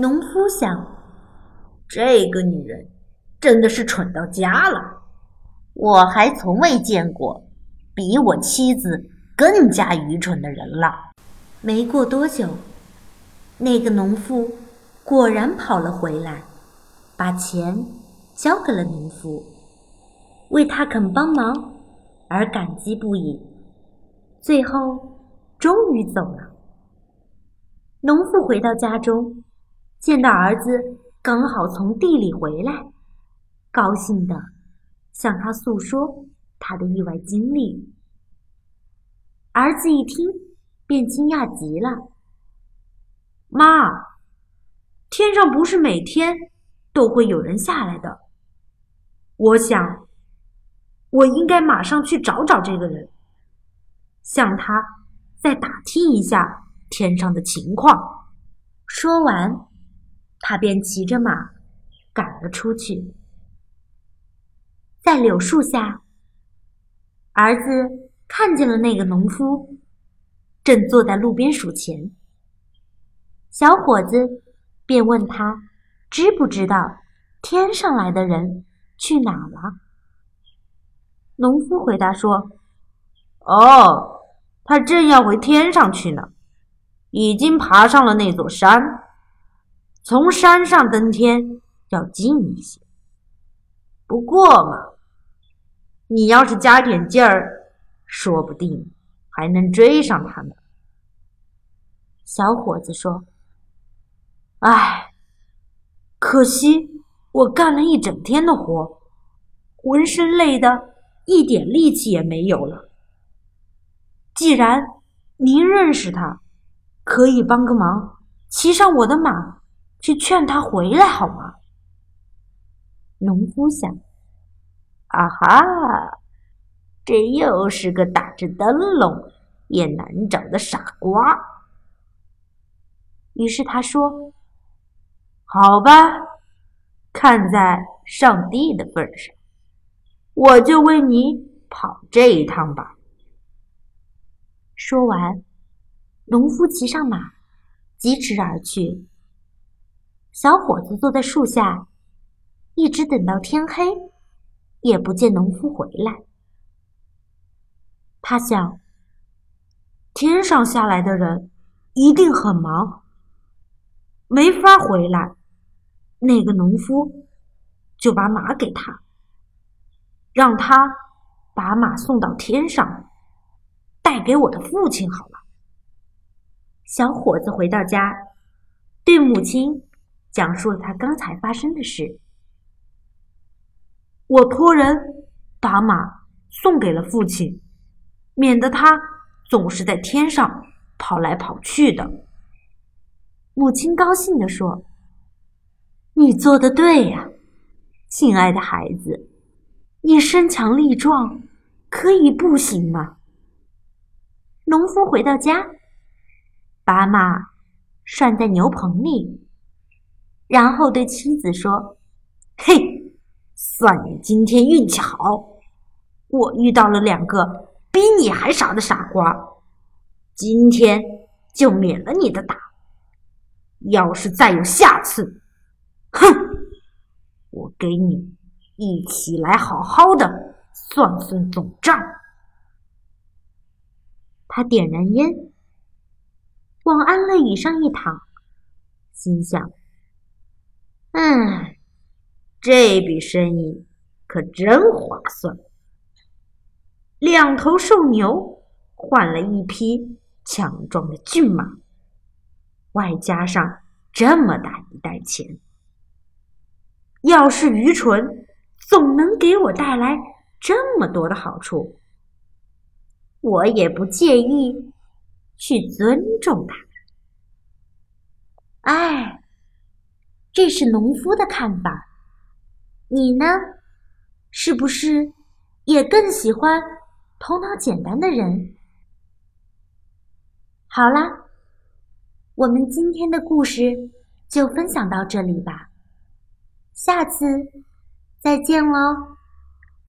农夫想：这个女人真的是蠢到家了。我还从未见过比我妻子更加愚蠢的人了。没过多久，那个农妇果然跑了回来，把钱交给了农夫，为他肯帮忙而感激不已。最后，终于走了。农妇回到家中。见到儿子刚好从地里回来，高兴的向他诉说他的意外经历。儿子一听，便惊讶极了：“妈，天上不是每天都会有人下来的？我想，我应该马上去找找这个人，向他再打听一下天上的情况。”说完。他便骑着马赶了出去，在柳树下，儿子看见了那个农夫，正坐在路边数钱。小伙子便问他知不知道天上来的人去哪了。农夫回答说：“哦，他正要回天上去呢，已经爬上了那座山。”从山上登天要近一些，不过嘛，你要是加点劲儿，说不定还能追上他呢。小伙子说：“唉，可惜我干了一整天的活，浑身累得一点力气也没有了。既然您认识他，可以帮个忙，骑上我的马。”去劝他回来好吗？农夫想：“啊哈，这又是个打着灯笼也难找的傻瓜。”于是他说：“好吧，看在上帝的份上，我就为你跑这一趟吧。”说完，农夫骑上马，疾驰而去。小伙子坐在树下，一直等到天黑，也不见农夫回来。他想，天上下来的人一定很忙，没法回来。那个农夫就把马给他，让他把马送到天上，带给我的父亲好了。小伙子回到家，对母亲。讲述了他刚才发生的事。我托人把马送给了父亲，免得他总是在天上跑来跑去的。母亲高兴地说：“你做的对呀，亲爱的孩子，你身强力壮，可以步行吗？”农夫回到家，把马拴在牛棚里。然后对妻子说：“嘿，算你今天运气好，我遇到了两个比你还傻的傻瓜，今天就免了你的打。要是再有下次，哼，我给你一起来好好的算算总账。”他点燃烟，往安乐椅上一躺，心想。嗯，这笔生意可真划算。两头瘦牛换了一匹强壮的骏马，外加上这么大一袋钱，要是愚蠢，总能给我带来这么多的好处，我也不介意去尊重他。哎。这是农夫的看法，你呢？是不是也更喜欢头脑简单的人？好啦，我们今天的故事就分享到这里吧，下次再见喽。